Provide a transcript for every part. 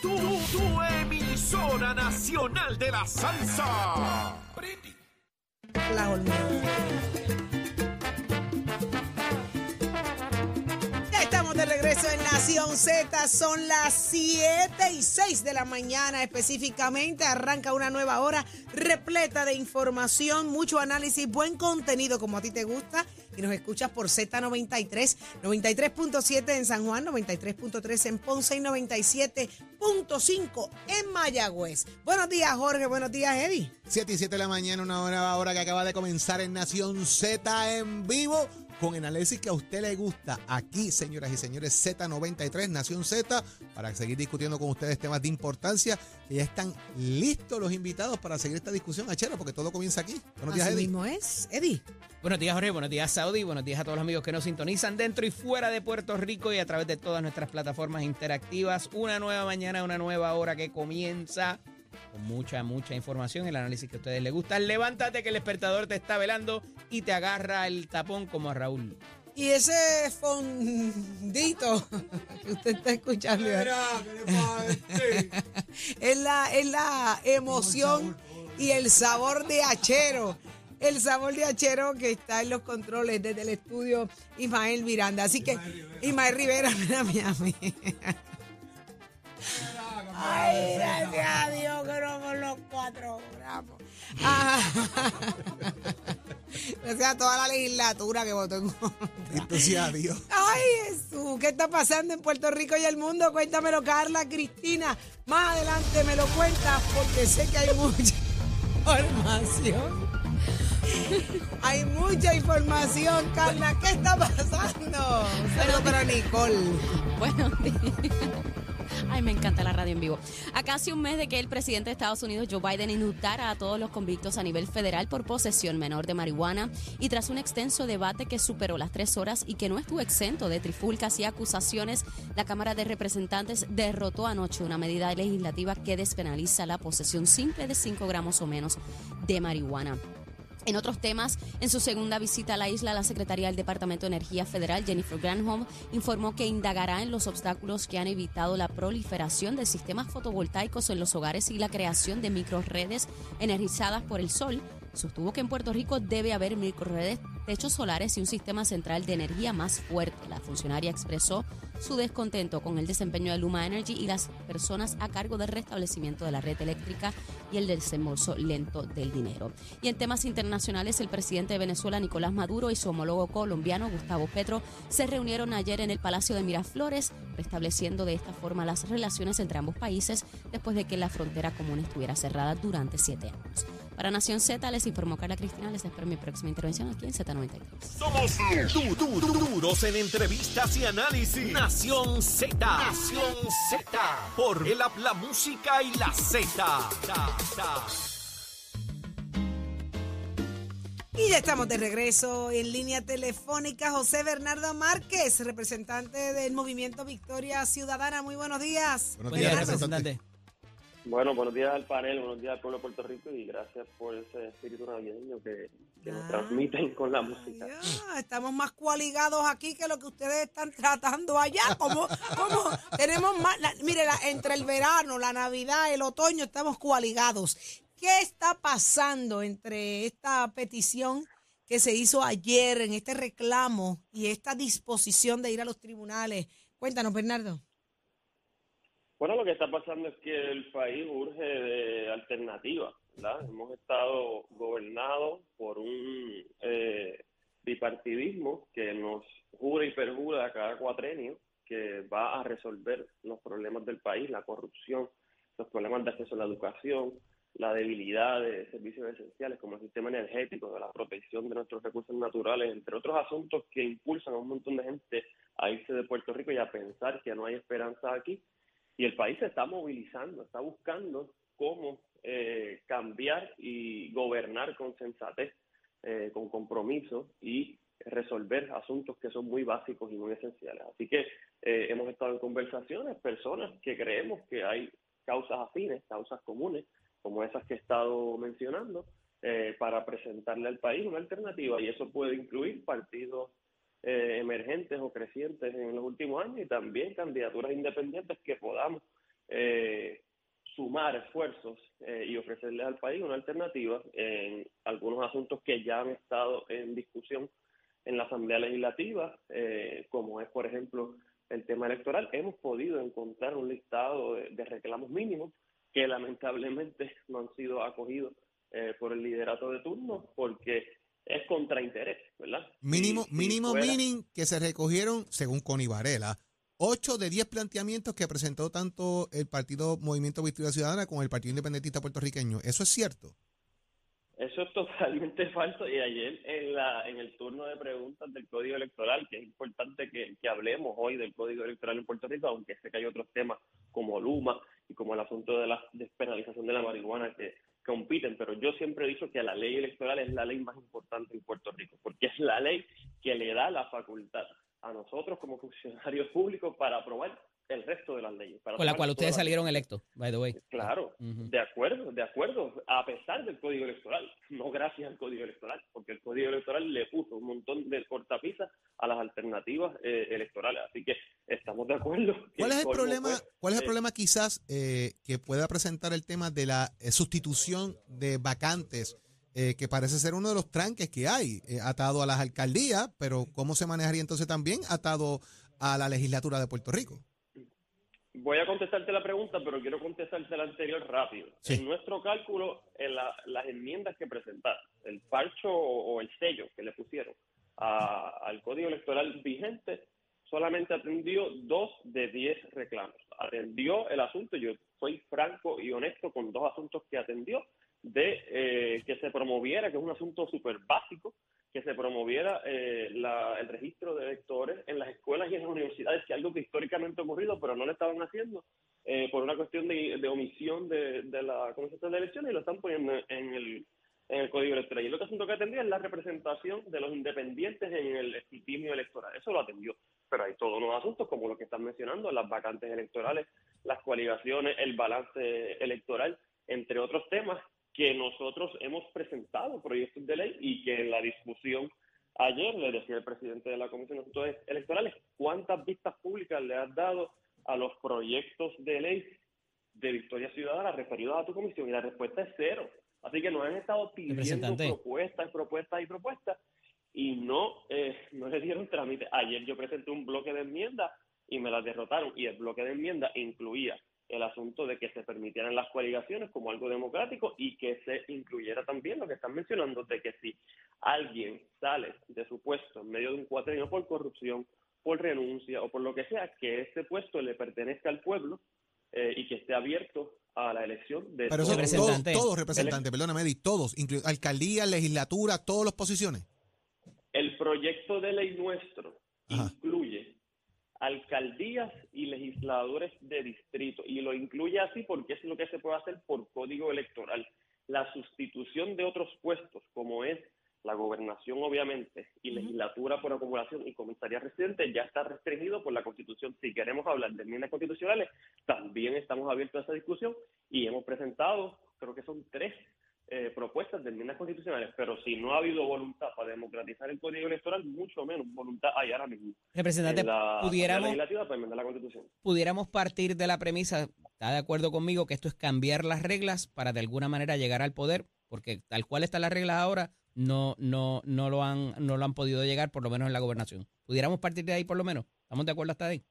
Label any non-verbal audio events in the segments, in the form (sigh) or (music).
tu, emisora nacional de la salsa. La. Ya estamos de regreso en Nación Z. Son las 7 y 6 de la mañana específicamente. Arranca una nueva hora repleta de información, mucho análisis, buen contenido como a ti te gusta. Y nos escuchas por Z93, 93.7 en San Juan, 93.3 en Ponce y 97.5 en Mayagüez. Buenos días, Jorge. Buenos días, Eddie. 7 y 7 de la mañana, una nueva hora que acaba de comenzar en Nación Z en vivo. Con el análisis que a usted le gusta aquí, señoras y señores, Z93, Nación Z, para seguir discutiendo con ustedes temas de importancia. Y ya están listos los invitados para seguir esta discusión, Achero, porque todo comienza aquí. Buenos días, Así Eddie. mismo es, Eddie. Buenos días, Jorge. Buenos días, Saudi. Buenos días a todos los amigos que nos sintonizan dentro y fuera de Puerto Rico y a través de todas nuestras plataformas interactivas. Una nueva mañana, una nueva hora que comienza con mucha, mucha información, el análisis que a ustedes les gusta. Levántate que el despertador te está velando y te agarra el tapón como a Raúl. Y ese fondito (laughs) que usted está escuchando (laughs) es la, es la emoción y el sabor de Achero. El sabor de Achero que está en los controles desde el estudio Ismael Miranda. Así que, Ismael Rivera, (laughs) mira, mira, mira. Ay, gracias a Dios que no por los cuatro gramos. Ah. (laughs) Gracias a toda la legislatura que votó en contra. Sea Dios. Ay, Jesús, ¿qué está pasando en Puerto Rico y el mundo? Cuéntamelo, Carla, Cristina. Más adelante me lo cuentas porque sé que hay mucha información. Hay mucha información, Carla. ¿Qué está pasando? Saludos para Nicole. Bueno, ay, me encanta la radio en vivo. A casi un mes de que el presidente de Estados Unidos, Joe Biden, indultara a todos los convictos a nivel federal por posesión menor de marihuana y tras un extenso debate que superó las tres horas y que no estuvo exento de trifulcas y acusaciones, la Cámara de Representantes derrotó anoche una medida legislativa que despenaliza la posesión simple de 5 gramos o menos de marihuana. En otros temas, en su segunda visita a la isla, la secretaria del Departamento de Energía Federal, Jennifer Granholm, informó que indagará en los obstáculos que han evitado la proliferación de sistemas fotovoltaicos en los hogares y la creación de microredes energizadas por el sol. Sostuvo que en Puerto Rico debe haber microredes, techos solares y un sistema central de energía más fuerte. La funcionaria expresó su descontento con el desempeño de Luma Energy y las personas a cargo del restablecimiento de la red eléctrica y el desembolso lento del dinero. Y en temas internacionales, el presidente de Venezuela, Nicolás Maduro, y su homólogo colombiano, Gustavo Petro, se reunieron ayer en el Palacio de Miraflores, restableciendo de esta forma las relaciones entre ambos países después de que la frontera común estuviera cerrada durante siete años. Para Nación Z, les informó Carla Cristina. Les espero mi próxima intervención aquí en Z93. Somos du- du- du- duros en entrevistas y análisis. Nación Z. Nación Z. Por el app, la música y la Z. Y ya estamos de regreso en línea telefónica. José Bernardo Márquez, representante del Movimiento Victoria Ciudadana. Muy buenos días. Buenos Buen días, día, representante. representante. Bueno, buenos días al panel, buenos días al pueblo de Puerto Rico y gracias por ese espíritu navideño que, que nos Ah. transmiten con la música. Dios, estamos más coaligados aquí que lo que ustedes están tratando allá. Como, como tenemos más, la- mire, la- entre el verano, la Navidad, el otoño, estamos coaligados. ¿Qué está pasando entre esta petición que se hizo ayer, en este reclamo y esta disposición de ir a los tribunales? Cuéntanos, Bernardo. Bueno, lo que está pasando es que el país urge de alternativas, Hemos estado gobernados por un eh, bipartidismo que nos jura y perjura cada cuatrenio que va a resolver los problemas del país, la corrupción, los problemas de acceso a la educación, la debilidad de servicios esenciales como el sistema energético, de la protección de nuestros recursos naturales, entre otros asuntos que impulsan a un montón de gente a irse de Puerto Rico y a pensar que no hay esperanza aquí. Y el país se está movilizando, está buscando cómo eh, cambiar y gobernar con sensatez, eh, con compromiso y resolver asuntos que son muy básicos y muy esenciales. Así que eh, hemos estado en conversaciones, personas que creemos que hay causas afines, causas comunes, como esas que he estado mencionando, eh, para presentarle al país una alternativa. Y eso puede incluir partidos emergentes o crecientes en los últimos años y también candidaturas independientes que podamos sumar esfuerzos eh, y ofrecerles al país una alternativa en algunos asuntos que ya han estado en discusión en la Asamblea Legislativa, eh, como es, por ejemplo, el tema electoral. Hemos podido encontrar un listado de, de reclamos mínimos que lamentablemente no han sido acogidos eh, por el liderato de turno porque es contra interés, ¿verdad? Mínimo, Si- si mínimo, fuera- mínimo que se recogieron, según Connie Varela, 8 de 10 planteamientos que presentó tanto el Partido Movimiento Victoria Ciudadana como el Partido Independentista Puertorriqueño. ¿Eso es cierto? Eso es totalmente (laughs) falso y ayer en, la, en el turno de preguntas del Código Electoral, que es importante que, que hablemos hoy del Código Electoral en Puerto Rico, aunque sé que hay otros temas como Luma y como el asunto de la despenalización de la marihuana que compiten, pero yo siempre he dicho que la ley electoral es la ley más importante en Puerto Rico, porque es la ley que le da la facultad a nosotros como funcionarios (laughs) públicos para aprobar el resto de las leyes. para Con la cual ustedes salieron electos, by the way. Claro, de acuerdo, de acuerdo, a pesar del Código Electoral, (laughs) no gracias al Código Electoral, porque el Código Electoral le puso un montón de cortapisas a las alternativas eh, electorales, así que estamos de acuerdo. ¿Cuál es el problema, fue, cuál es el eh, problema quizás eh, que pueda presentar el tema de la eh, sustitución de vacantes, eh, que parece ser uno de los tranques que hay, eh, atado a las alcaldías, pero cómo se manejaría entonces también atado a la legislatura de Puerto Rico? Voy a contestarte la pregunta, pero quiero contestarte la anterior rápido. Sí. En nuestro cálculo, en la- las enmiendas que presentaron, el parcho o, o el sello que le pusieron a- al código electoral vigente, solamente atendió dos de diez reclamos. Atendió el asunto, yo soy franco y honesto con dos asuntos que atendió, de eh, que se promoviera, que es un asunto súper básico, que se promoviera eh, la- el registro de electores en las escuelas y en las universidades, que es algo que históricamente ha ocurrido, pero no lo estaban haciendo eh, por una cuestión de, omisión de, la Comisión de Elecciones y lo están poniendo en el, en el Código Electoral. Y el otro asunto que atendía es la representación de los independientes en el escrutinio electoral. Eso lo atendió. Pero hay todos unos asuntos como lo que están mencionando, las vacantes electorales, las coaligaciones, el balance electoral, entre otros temas que nosotros hemos presentado proyectos de ley y que en la discusión ayer le decía el presidente de la Comisión de Asuntos Electorales, ¿cuántas vistas públicas le has dado a los proyectos de ley de Victoria Ciudadana referidos a tu comisión? Y la respuesta es cero. Así que nos han estado pidiendo propuestas, propuestas y propuestas y no, eh, no le dieron trámite. Ayer yo presenté un bloque de enmiendas y me las derrotaron y el bloque de enmiendas incluía el asunto de que se permitieran las coaligaciones como algo democrático y que se incluyera también lo que están mencionando de que si alguien sale de su puesto en medio de un cuatrenio por corrupción, por renuncia o por lo que sea, que ese puesto le pertenezca al pueblo eh, y que esté abierto a la elección de Pero todos. todos, Representante. todos representantes, perdóname, Eddie, todos, alcaldía, legislatura, todas las posiciones. El proyecto de ley nuestro Ajá. incluye alcaldías y legisladores de distrito y lo incluye así porque es lo que se puede hacer por código electoral. La sustitución de otros puestos, como es la gobernación obviamente y legislatura por acumulación y comisaría residente, ya está restringido por la Constitución. Si queremos hablar de enmiendas constitucionales, también estamos abiertos a esa discusión y hemos presentado, creo que son tres eh, propuestas de enmiendas constitucionales, pero si no ha habido voluntad para democratizar el código electoral, mucho menos voluntad hay ahora mismo Representante, en la pudiéramos, legislativa para enmendar la constitución. pudiéramos partir de la premisa, ¿está de acuerdo conmigo que esto es cambiar las reglas para de alguna manera llegar al poder? Porque tal cual están las reglas ahora, no, no, no lo han, no lo han podido llegar, por lo menos en la gobernación. ¿Pudiéramos partir de ahí por lo menos? ¿Estamos de acuerdo hasta ahí?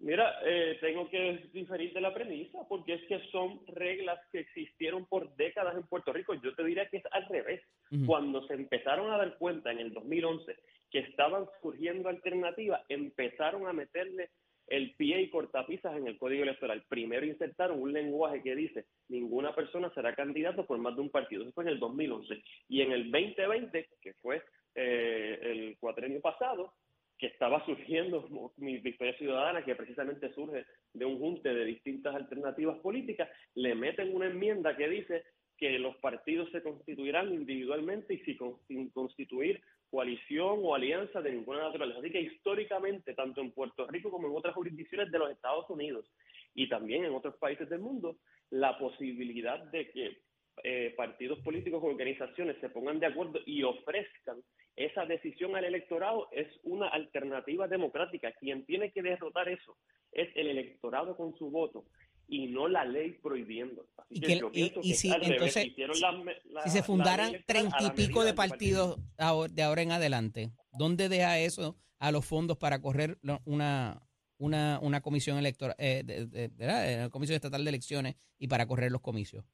Mira, eh, tengo que diferir de la premisa porque es que son reglas que existieron por décadas en Puerto Rico. Yo te diría que es al revés. Cuando se empezaron a dar cuenta en el 2011 que estaban surgiendo alternativas, empezaron a meterle el pie y cortapisas en el código electoral. Primero insertaron un lenguaje que dice ninguna persona será candidato por más de un partido. Eso fue en el 2011. Y en el 2020, que fue eh, el cuatrenio pasado, que estaba surgiendo (laughs) mi Victoria Ciudadana, que precisamente surge de un junte de distintas alternativas políticas, le meten una enmienda que dice que los partidos se constituirán individualmente y sin constituir coalición o alianza de ninguna naturaleza. Así que históricamente, tanto en Puerto Rico como en otras jurisdicciones de los Estados Unidos y también en otros países del mundo, la posibilidad de que eh, partidos políticos o organizaciones se pongan de acuerdo y ofrezcan esa decisión al electorado es una alternativa democrática. Quien tiene que derrotar eso es el electorado con su voto. y no la ley prohibiendo. Así Y que que- yo y- que si- entonces, la la- Si se fundaran treinta y pico de partido. partidos de ahora en adelante, ¿dónde deja eso a los fondos para correr una, una, una comisión electoral, eh, de-. Eh, comisión estatal de elecciones y para correr los comicios?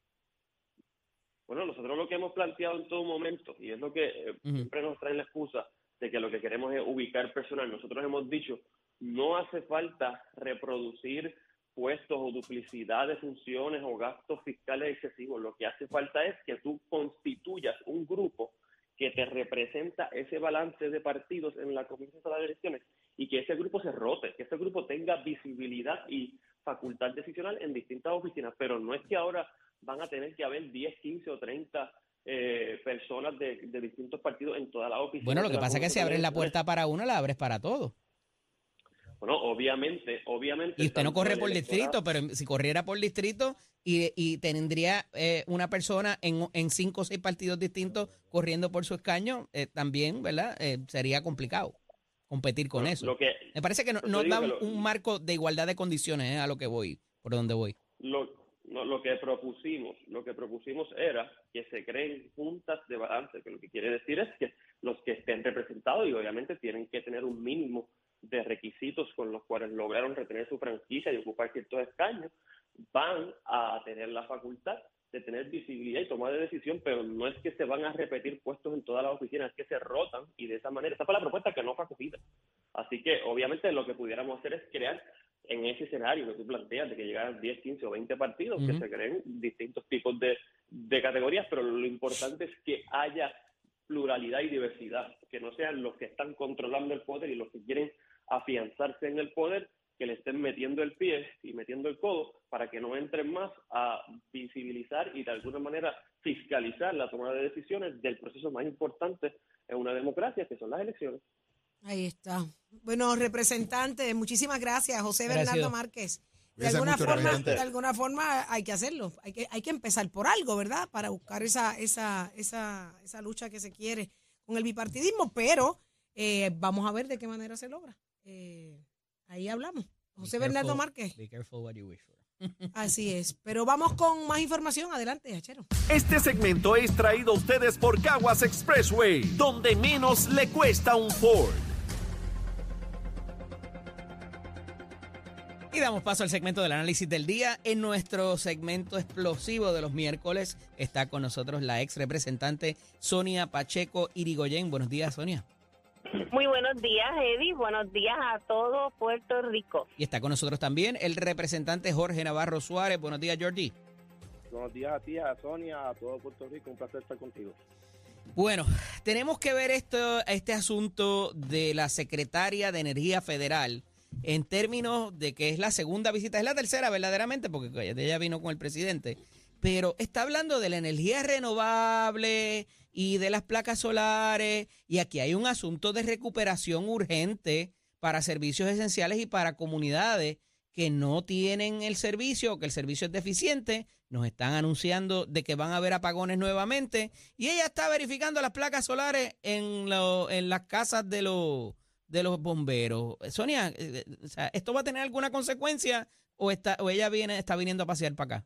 Lo que hemos planteado en todo momento, y es lo que eh, Ujú. siempre nos traen la excusa de que lo que queremos es ubicar personal, nosotros hemos dicho, no hace falta reproducir puestos o duplicidad de funciones o gastos fiscales excesivos, lo que hace falta es que tú constituyas un grupo que te representa ese balance de partidos en la Comisión de Elecciones y que ese grupo se rote, que ese grupo tenga visibilidad y facultad decisional en distintas oficinas, pero no es que ahora van a tener que haber 10, 15 o 30 eh, personas de, de distintos partidos en todas las oficinas. Bueno, lo que la pasa es que si abres la puerta para uno, la abres para todo. Bueno, obviamente, obviamente. Y usted no corre por distrito, pero si corriera por distrito y, y tendría eh, una persona en, en cinco o seis partidos distintos corriendo por su escaño, eh, también, ¿verdad? Eh, sería complicado competir con Bueno, eso. Lo que, Me parece que no, no da que un, lo- un marco de igualdad de condiciones eh, a lo que voy, por donde voy. lo, no, lo que propusimos, lo que propusimos era que se creen juntas de balance, que lo que quiere decir es que los que estén representados y obviamente tienen que tener un mínimo de requisitos con los cuales lograron retener su franquicia y ocupar ciertos escaños, van a tener la facultad de tener visibilidad y tomar de decisión, pero no es que se van a repetir puestos en todas las oficinas, es que se rotan y de esa manera, esa fue la propuesta que no fue acogida. Así que obviamente lo que pudiéramos hacer es crear en ese escenario que tú planteas de que llegaran 10, 15 o 20 partidos, que se creen distintos tipos de, de categorías, pero lo importante es que haya pluralidad y diversidad, que no sean los que están controlando el poder y los que quieren afianzarse en el poder, que le estén metiendo el pie y metiendo el codo para que no entren más a visibilizar y de alguna manera fiscalizar la toma de decisiones del proceso más importante en una democracia, que son las elecciones. Ahí está. Bueno, representante, muchísimas gracias, José Gracias. Bernardo Márquez. De Gracias alguna, forma, de alguna forma hay que hacerlo. Hay que, hay que empezar por algo, ¿verdad? Para buscar esa, esa, esa, esa lucha que se quiere con el bipartidismo, pero eh, vamos a ver de qué manera se logra. Eh, ahí hablamos. José Be Bernardo careful- Márquez. Be careful what you wish for. (laughs) Así es. Pero vamos con más información. Adelante, Hachero. Este segmento es traído a ustedes por Caguas Expressway, donde menos le cuesta un Ford. Y damos paso al segmento del análisis del día. En nuestro segmento explosivo de los miércoles está con nosotros la ex representante Sonia Pacheco Irigoyen. Buenos días, Sonia. Muy buenos días, Eddie. Buenos días a todo Puerto Rico. Y está con nosotros también el representante Jorge Navarro Suárez. Buenos días, Jordi. Buenos días a ti, a Sonia, a todo Puerto Rico. Un placer estar contigo. Bueno, tenemos que ver esto, este asunto de la secretaria de Energía Federal en términos de que es la segunda visita, es la tercera verdaderamente, porque ella vino con el presidente, pero está hablando de la energía renovable y de las placas solares, y aquí hay un asunto de recuperación urgente para servicios esenciales y para comunidades que no tienen el servicio que el servicio es deficiente, nos están anunciando de que van a haber apagones nuevamente y ella está verificando las placas solares en, en las casas de los de los bomberos. Sonia, eh, eh, o sea, ¿esto va a tener alguna consecuencia o está o ella viene está viniendo a pasear para acá?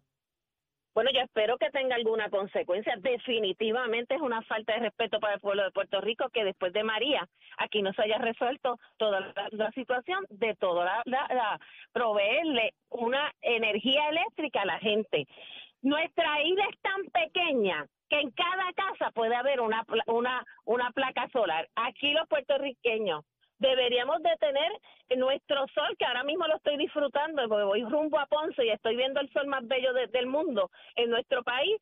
Bueno, yo espero que tenga alguna consecuencia. Definitivamente es una falta de respeto para el pueblo de Puerto Rico que después de María aquí no se haya resuelto toda la, situación de toda la, la- proveerle una energía eléctrica a la gente. Nuestra isla es tan pequeña que en cada casa puede haber una una una placa solar. Aquí los puertorriqueños deberíamos de tener nuestro sol, que ahora mismo lo estoy disfrutando, porque voy rumbo a Ponce y estoy viendo el sol más bello de- del mundo en nuestro país,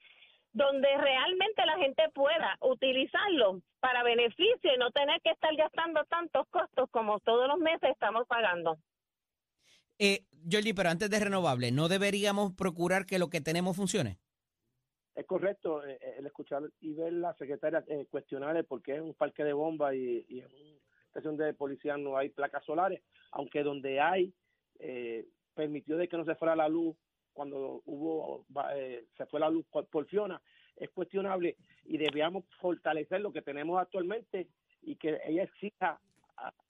donde realmente la gente pueda utilizarlo para beneficio y no tener que estar gastando tantos costos como todos los meses estamos pagando. Eh, Georgie, pero antes de renovable, ¿no deberíamos procurar que lo que tenemos funcione? Es correcto eh, eh, el escuchar y ver la secretaria eh, cuestionarle por qué en un parque de bombas y, y en una estación de policía no hay placas solares, aunque donde hay, eh, permitió de que no se fuera la luz cuando hubo eh, se fue la luz por, Fiona, es cuestionable y debíamos fortalecer lo que tenemos actualmente y que ella exija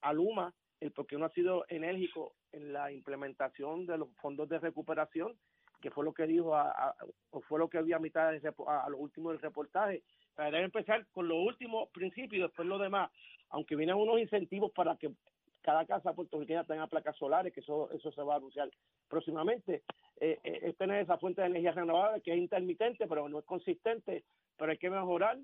a, Luma el por qué no ha sido enérgico en la implementación de los fondos de recuperación que fue lo que dijo, a, o fue lo que vi a mitad a, a lo último del reportaje. Sea, debe empezar con los últimos principios y después lo demás, aunque vienen unos incentivos para que cada casa puertorriqueña tenga placas solares, que eso, eso se va a anunciar próximamente, eh, eh, es tener esa fuente de energía renovable que es intermitente, pero no es consistente, pero hay que mejorar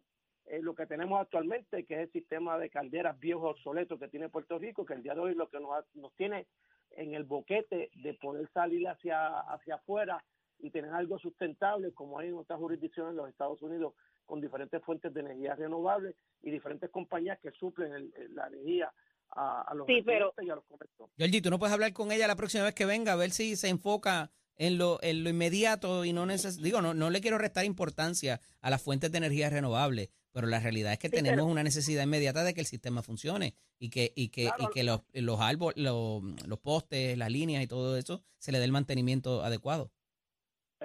eh, lo que tenemos actualmente, que es el sistema de calderas viejos obsoletos que tiene Puerto Rico, que el día de hoy lo que nos, nos tiene en el boquete de poder salir hacia, hacia afuera y tener algo sustentable, como hay en otras jurisdicciones en los Estados Unidos, con diferentes fuentes de energía renovable y diferentes compañías que suplen el- el- la energía a, a los Sí, pero- y a los comercios. Tú no puedes hablar con ella la próxima vez que venga, a ver si se enfoca en lo, en lo inmediato y no neces digo, no, no le quiero restar importancia a las fuentes de energía renovable, pero la realidad es que Sí, tenemos pero- una necesidad inmediata de que el sistema funcione y que, y que, Claro. y que los, los árboles, los, los postes, las líneas y todo eso se le dé el mantenimiento adecuado.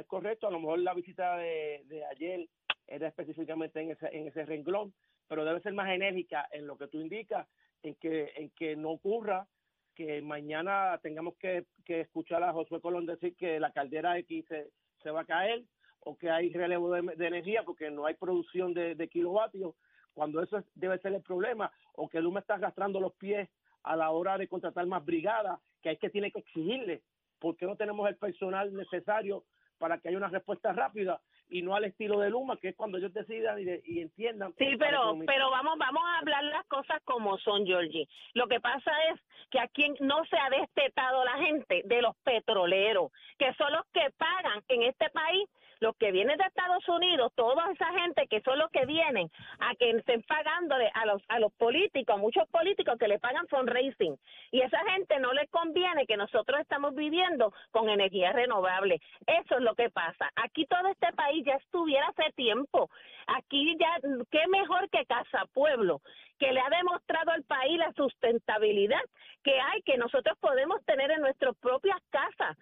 Es correcto, a lo mejor la visita de, de ayer era específicamente en ese, en ese renglón, pero debe ser más enérgica en lo que tú indicas, en que, en que no ocurra que mañana tengamos que, que escuchar a Josué Colón decir que la caldera X se, se va a caer o que hay relevo de, energía porque no hay producción de, kilovatios, cuando eso es- debe ser el problema, o que Luma está arrastrando los pies a la hora de contratar más brigadas, que hay que tiene que exigirle, porque no tenemos el personal necesario para que haya una respuesta rápida y no al estilo de Luma, que es cuando ellos decidan y, de- y entiendan. Sí, pero pero vamos vamos a hablar las cosas como son, Georgie. Lo que pasa es que aquí no se ha destetado la gente de los petroleros, que son los que pagan en este país, los que vienen de Estados Unidos, toda esa gente que son los que vienen a que estén pagándole a los a los políticos, a muchos políticos que le pagan fundraising. Y esa gente no le conviene que nosotros estamos viviendo con energía renovable. Eso es lo que pasa. Aquí todo este país ya estuviera hace tiempo. Aquí ya, qué mejor que Casa Pueblo, que le ha demostrado al país la sustentabilidad que hay, que nosotros podemos tener en nuestras propias casas.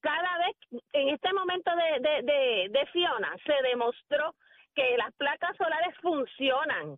Cada vez, en este momento de, de, de, de Fiona, se demostró que las placas solares funcionan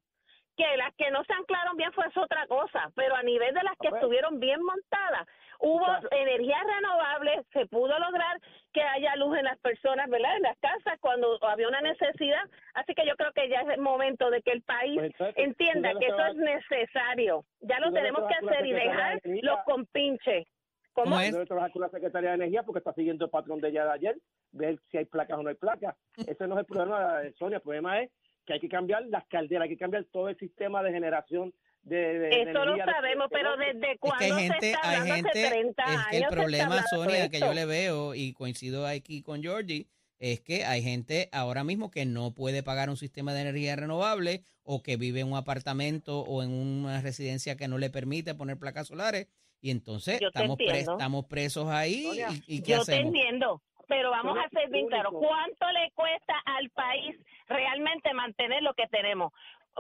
que las que no se anclaron bien fue otra cosa, pero a nivel de las que ver. estuvieron bien montadas, hubo Claro. energía renovable, se pudo lograr que haya luz en las personas, ¿verdad? En las casas cuando había una necesidad. Así que yo creo que ya es el momento de que el país Pues entienda que eso es necesario. Ya lo tenemos que hacer y dejar los compinches. ¿Cómo? ¿Cómo es? Debe trabajar con la Secretaría de Energía porque está siguiendo el patrón de ella de ayer, ver si hay placas o no hay placas. (laughs) Ese no es el problema, eh, Sonia. El problema es que hay que cambiar las calderas, hay que cambiar todo el sistema de generación de, de Eso lo de- sabemos, de- pero de- desde Es cuándo que hay se gente, está hay hablando gente, hace 30 es años? que el se problema, de Sonia, que yo le veo y coincido aquí con Georgie, es que hay gente ahora mismo que no puede pagar un sistema de energía renovable o que vive en un apartamento o en una residencia que no le permite poner placas solares y entonces Yo te estamos, pre- entiendo. estamos presos ahí y, y ¿qué Yo te hacemos? entiendo, pero vamos a ser bien claros. ¿Cuánto le cuesta al país realmente mantener lo que tenemos?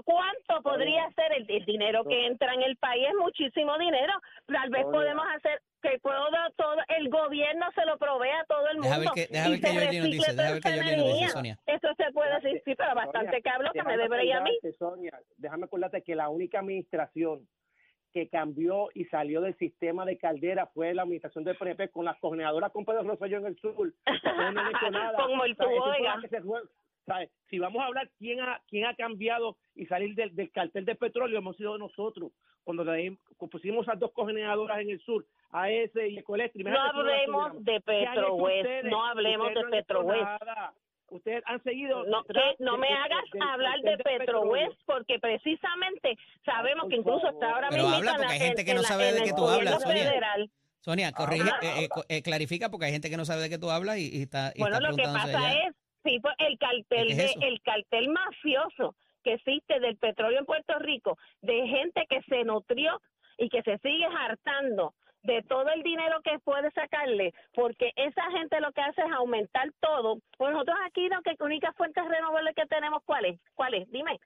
¿Cuánto podría ser el, el dinero que entra en el país? Es muchísimo dinero. Tal vez podemos hacer que todo, todo el gobierno se lo provea a todo el mundo. Deja ver qué- deja y ver qué se Georgie nos recicle dice, deja toda ver qué esa Georgie nos dice, energía. Sonia. Eso se puede decir, sí, pero bastante Sonia, que hablo que me debería a mí. Sonia, déjame acordarte que la única administración que cambió y salió del sistema de caldera fue la administración del PNP con las coordinadoras con Pedro Rosselló en el sur. No (laughs) nada. Como el tubo. Si vamos a hablar quién ha quién ha cambiado y salir del, del cartel de petróleo, hemos sido nosotros. Cuando le pusimos a dos cogeneradoras en el sur, a ese y Ecoelectric. No hablemos de ¿Qué han hecho Petrohues, no hablemos de Petrohues. Ustedes han seguido. No, que no de- me de- hagas hablar de Petrohues petróleo. porque precisamente sabemos que incluso favor. está ahora Pero mismo habla porque hay gente en- que no sabe de qué tú hablas, Sonia. federal. Sonia, corrige, eh, eh, eh, clarifica porque hay gente que no sabe de qué tú hablas y, y está, y Bueno, está lo que pasa es, sí, pues, el cartel ¿Qué es el cartel mafioso que existe del petróleo en Puerto Rico, de gente que se nutrió y que se sigue hartando de todo el dinero que puede sacarle, porque esa gente lo que hace es aumentar todo. Pues nosotros aquí lo que única fuente renovable que tenemos, ¿cuál es? ¿Cuál es? Dime.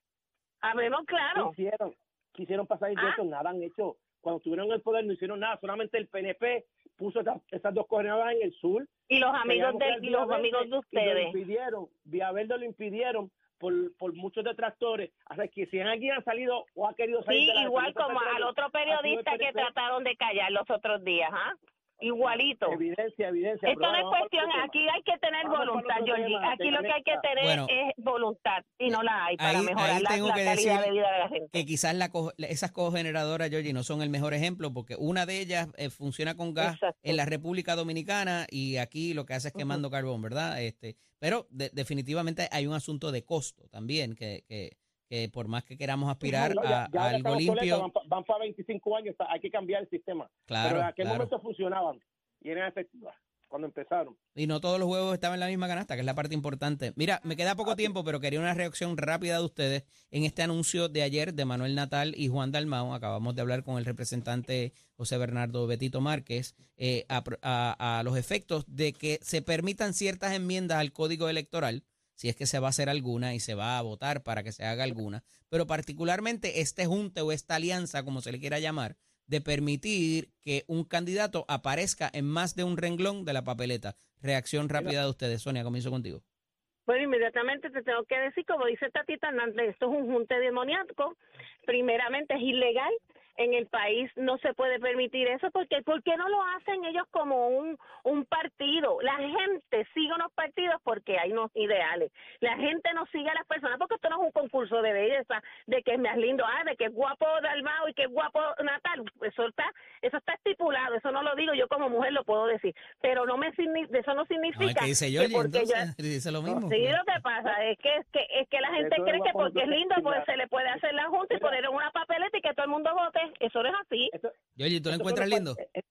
Hablemos ¿Qué claro. hicieron? Quisieron pasar de Ah. nada han hecho. Cuando estuvieron en el poder no hicieron nada, solamente el PNP puso esas, esas dos coordenadas en el sur. Y los amigos de y los amigos de y ustedes. Lo impidieron, Villaverde lo impidieron por, por muchos detractores. Así que si alguien ha salido o ha querido salir Sí, de la igual como al otro periodista que trataron de callar los otros días, ¿ah? Igualito. Evidencia, evidencia. Esto no es cuestión, aquí hay que tener Vamos voluntad, Georgie. Aquí lo que hay que tener Bueno. es voluntad y no la hay para Ahí- mejorar ahí la, tengo la que calidad decir de vida de la gente. que quizás la co- esas cogeneradoras, Georgie, no son el mejor ejemplo porque una de ellas eh, funciona con gas Exacto. en la República Dominicana y aquí lo que hace es quemando carbón, ¿verdad? Este, pero de- definitivamente hay un asunto de costo también que, que, que por más que queramos aspirar No, a, ya- ya a ahora algo limpio, Van, pa- van para 25 años, hay que cambiar el sistema. claro, Pero en aquel claro. momento funcionaban y eran efectivas cuando empezaron. Y no todos los huevos estaban en la misma canasta, que es la parte importante. Mira, me queda poco tiempo, pero quería una reacción rápida de ustedes en este anuncio de ayer de Manuel Natal y Juan Dalmao. Acabamos de hablar con el representante José Bernardo Betito Márquez eh, a, a- a los efectos de que se permitan ciertas enmiendas al código electoral, si es que se va a hacer alguna y se va a votar para que se haga alguna, pero particularmente este junte o esta alianza, como se le quiera llamar, de permitir que un candidato aparezca en más de un renglón de la papeleta. Reacción rápida de ustedes. Sonia, comienzo contigo. Bueno, inmediatamente te tengo que decir, como dice Tatita Hernández, esto es un junte demoníaco. Primeramente es ilegal. En el país no se puede permitir eso porque ¿por qué no lo hacen ellos como un, un partido? La gente sigue unos partidos porque hay unos ideales. La gente no sigue a las personas porque esto no es un concurso de belleza, de que es más lindo, ah, de que es guapo Dalmao y que es guapo Natal. Eso está, eso está estipulado, eso no lo digo yo como mujer, lo puedo decir. Pero no me signi- eso no No, es significa que dice que Georgie, porque entonces, ya- (laughs) dice lo mismo. Sí, lo que pasa es que es que, es que la gente cree que porque es lindo pues se le puede hacer la junta y poner en una papeleta y que todo el mundo vote. Eso no es así. Esto- Georgie, ¿tú lo encuentras lindo? par- eh,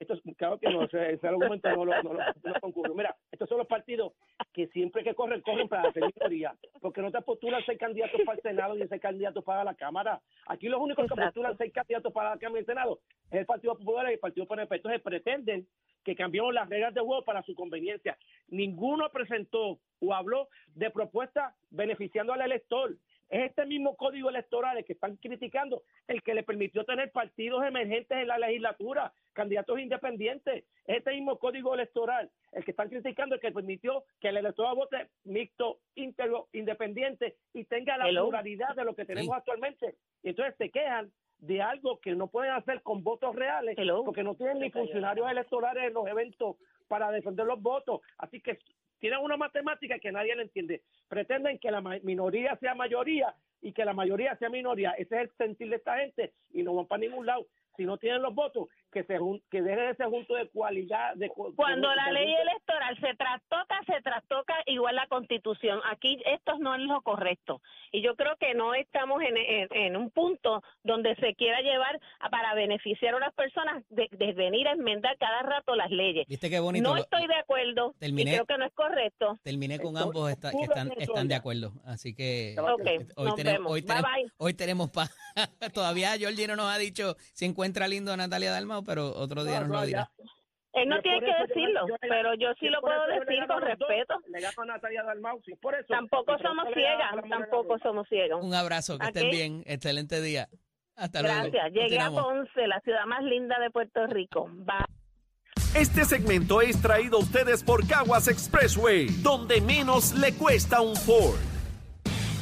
Estos, claro que no, ese, ese argumento no lo, no, lo- no lo concurro. Mira, estos son los partidos que siempre que corren, corren para hacer minoría, porque no te postulan ser candidatos para el Senado ni ser candidatos para la Cámara. Aquí los únicos que postulan ser candidatos para la Cámara y el Senado es el Partido Popular y el Partido PNP. Entonces pretenden que cambiemos las reglas de juego para su conveniencia. Ninguno presentó o habló de propuestas beneficiando al elector. Es este mismo código electoral el que están criticando, el que le permitió tener partidos emergentes en la legislatura, candidatos independientes. Es este mismo código electoral el que están criticando, el que permitió que el electorado vote mixto, íntegro, independiente y tenga la Hello. pluralidad de lo que tenemos Sí. actualmente. Y entonces se quejan de algo que no pueden hacer con votos reales Hello. porque no tienen ni funcionarios electorales en los eventos para defender los votos. Así que tienen una matemática que nadie le entiende. Pretenden que la minoría sea mayoría y que la mayoría sea minoría. Ese es el sentir de esta gente y no van para ningún lado. Si no tienen los votos, que se que dejen ese junto de cualidad. De, cu- Cuando de- la de ley junto- electoral se trastoca, se trastoca igual la constitución. Aquí esto no es lo correcto. Y yo creo que no estamos en, en- en un punto donde se quiera llevar a- para beneficiar a unas personas de, de venir a enmendar cada rato las leyes. ¿Viste qué bonito? No Lo- estoy de acuerdo Terminé. y creo que no es correcto. Terminé con Esto- ambos esta- que están, están de acuerdo. Así que Claro Ok, hoy nos tenemos, vemos. hoy bye tenemos, bye. hoy tenemos pa- (laughs) Todavía Georgie no nos ha dicho si encuentra lindo a Natalia Dalmau, pero otro día No, nos no, lo dirá. ya. Él no tiene que decirlo, yo pero yo sí lo puedo decir con dos. respeto. Le gano a Natalia Dalmau, sí, por eso. Tampoco somos ciegas, tampoco somos ciegos. Un abrazo, que estén bien. Excelente día. Hasta luego. Gracias. Llegué a. Ponce, la ciudad más linda de Puerto Rico. Bye. Este segmento es traído a ustedes por Caguas Expressway, donde menos le cuesta un Ford.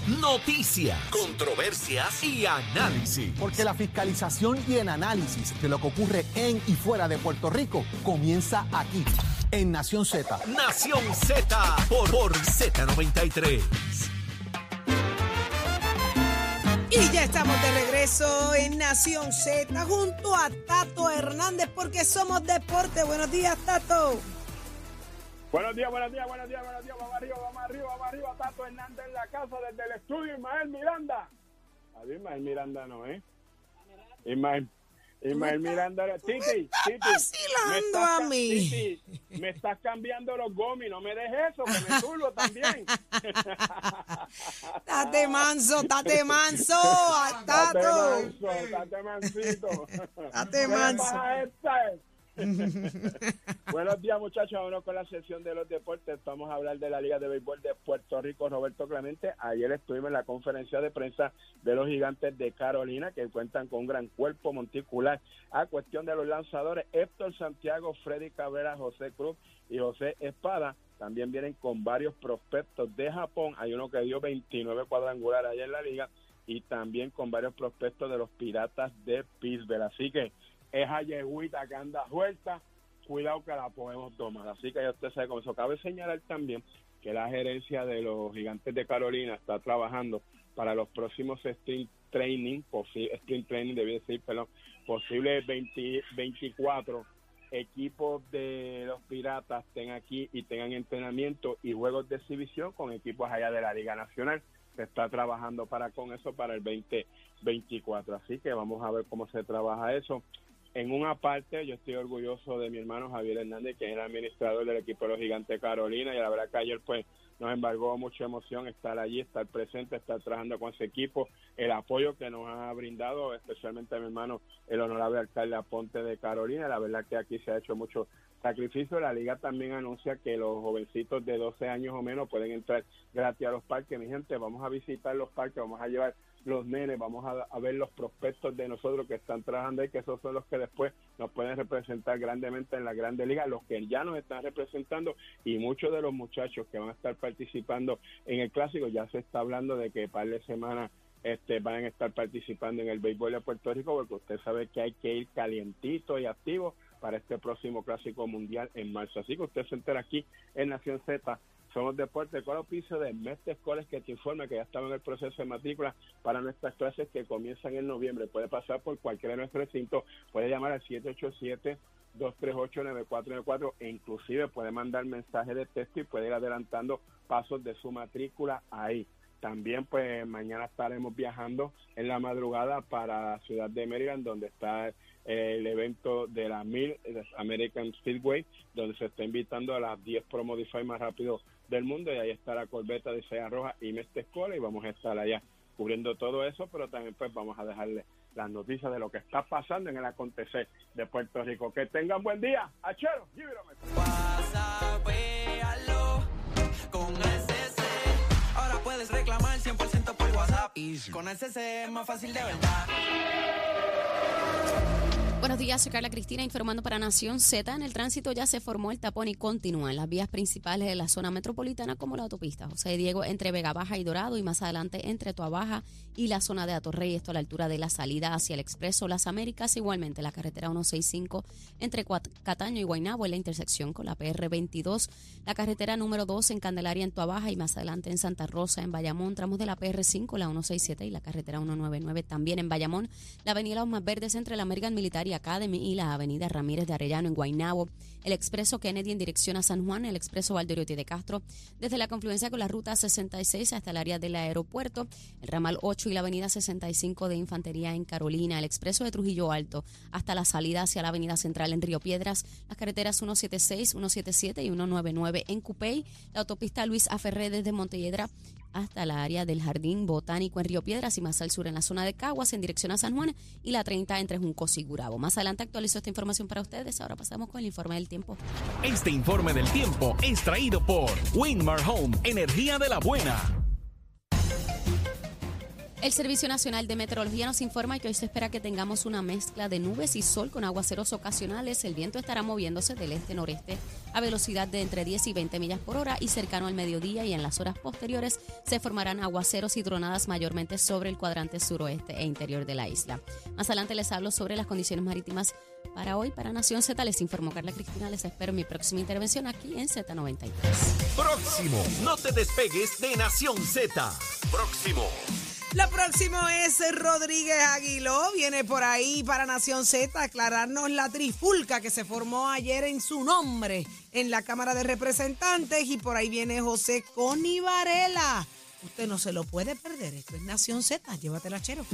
Noticias, controversias y análisis. Porque la fiscalización y el análisis de lo que ocurre en y fuera de Puerto Rico comienza aquí, en Nación Z. Nación Z por, por Z93. Y ya estamos de regreso en Nación Z junto a Tato Hernández porque somos deporte. Buenos días, Tato. Buenos días, buenos días, buenos días, buenos días. Vamos arriba, vamos arriba, vamos arriba. Tato Hernández en la casa desde el estudio. Ismael Miranda. Adiós, Ismael Miranda no, ¿eh? Ismael, Ismael Miranda. Titi, Titi. vacilando me estás a mí. Titi, me estás cambiando los gomis. No me dejes eso, que me (laughs) turbo también. (laughs) Tate manso, tate manso, Date Tato. manso, date mansito. (laughs) Date ¿Qué le manso. (laughs) Buenos días muchachos, vámonos con la sesión de los deportes. Vamos a hablar de la Liga de Béisbol de Puerto Rico, Roberto Clemente. Ayer estuvimos en la conferencia de prensa de los gigantes de Carolina, que cuentan con un gran cuerpo monticular. A cuestión de los lanzadores, Héctor Santiago, Freddy Cabrera, José Cruz y José Espada. También vienen con varios prospectos de Japón. Hay uno que dio 29 cuadrangulares ayer en la liga y también con varios prospectos de los Piratas de Pittsburgh. Así que esa yeguita que anda suelta, cuidado que la podemos tomar. Así que ya usted sabe cómo eso. Cabe señalar también que la gerencia de los gigantes de Carolina está trabajando para los próximos sprint training, sprint training, debí decir, perdón, posibles 20 24 equipos de los piratas estén aquí y tengan entrenamiento y juegos de exhibición con equipos allá de la Liga Nacional. Se está trabajando para con eso para el 2024. Así que vamos a ver cómo se trabaja eso. En una parte, yo estoy orgulloso de mi hermano Javier Hernández, que es el administrador del equipo de los Gigantes Carolina, y la verdad que ayer pues nos embargó mucha emoción estar allí, estar presente, estar trabajando con ese equipo, el apoyo que nos ha brindado, especialmente a mi hermano, el honorable alcalde Aponte de Carolina, la verdad que aquí se ha hecho mucho sacrificio. La liga también anuncia que los jovencitos de 12 años o menos pueden entrar gratis a los parques. Mi gente, vamos a visitar los parques, vamos a llevar los nenes, vamos a, ver los prospectos de nosotros que están trabajando ahí, que esos son los que después nos pueden representar grandemente en la Grande Liga, los que ya nos están representando y muchos de los muchachos que van a estar participando en el clásico, ya se está hablando de que par de semanas este, van a estar participando en el béisbol de Puerto Rico, porque usted sabe que hay que ir calientito y activo para este próximo clásico mundial en marzo. Así que usted se entera aquí en Nación Z. Somos Deportes con auspicio de Mestre Escoles que te informa que ya estamos en el proceso de matrícula para nuestras clases que comienzan en noviembre. Puede pasar por cualquiera de nuestros recintos, puede llamar al 787 238-9494 e inclusive puede mandar mensaje de texto y puede ir adelantando pasos de su matrícula ahí. También pues mañana estaremos viajando en la madrugada para la ciudad de Maryland donde está el evento de la MIL, American Speedway, donde se está invitando a las 10 Pro Modify más rápido del mundo y ahí está la corbeta de Sea Roja y Mestre Escola y vamos a estar allá cubriendo todo eso, pero también pues vamos a dejarle las noticias de lo que está pasando en el acontecer de Puerto Rico. Que tengan buen día. Achero, con SC. Ahora puedes reclamar 100% por WhatsApp. Con SC es más fácil de verdad. Buenos días, soy Carla Cristina informando para Nación Z. En el tránsito ya se formó el tapón y continúa en las vías principales de la zona metropolitana como la autopista José Diego entre Vega Baja y Dorado y más adelante entre Tuabaja y la zona de Atorrey, esto a la altura de la salida hacia el Expreso Las Américas, igualmente la carretera 165 entre Cataño y Guaynabo en la intersección con la PR 22, la carretera número 2 en Candelaria en Tuabaja y más adelante en Santa Rosa en Bayamón, tramos de la PR 5, la 167 y la carretera 199 también en Bayamón, la avenida Los Verdes entre la American Academy y la avenida Ramírez de Arellano en Guaynabo, el expreso Kennedy en dirección a San Juan, el expreso Valdoriotti de Castro, desde la confluencia con la ruta 66 hasta el área del aeropuerto, el ramal 8 y la avenida 65 de Infantería en Carolina, el expreso de Trujillo Alto hasta la salida hacia la avenida central en Río Piedras, las carreteras 176, 177 y 199 en Cupey, la autopista Luis Aferré desde Montelledra hasta la área del Jardín Botánico en Río Piedras y más al sur en la zona de Caguas en dirección a San Juan y la 30 entre Juncos y Gurabo. Más adelante actualizo esta información para ustedes. Ahora pasamos con el informe del tiempo. Este informe del tiempo es traído por Winmar Home, energía de la buena. El Servicio Nacional de Meteorología nos informa que hoy se espera que tengamos una mezcla de nubes y sol con aguaceros ocasionales. El viento estará moviéndose del este-noreste a velocidad de entre 10 y 20 millas por hora y cercano al mediodía y en las horas posteriores se formarán aguaceros y tronadas mayormente sobre el cuadrante suroeste e interior de la isla. Más adelante les hablo sobre las condiciones marítimas para hoy. Para Nación Z les informó Carla Cristina. Les espero mi próxima intervención aquí en Z93. Próximo, no te despegues de Nación Z. Próximo. Lo próximo es Rodríguez Aguiló. Viene por ahí para Nación Z a aclararnos la trifulca que se formó ayer en su nombre en la Cámara de Representantes. Y por ahí viene José Coni Varela. Usted no se lo puede perder. Esto es Nación Z. Llévatela, chero.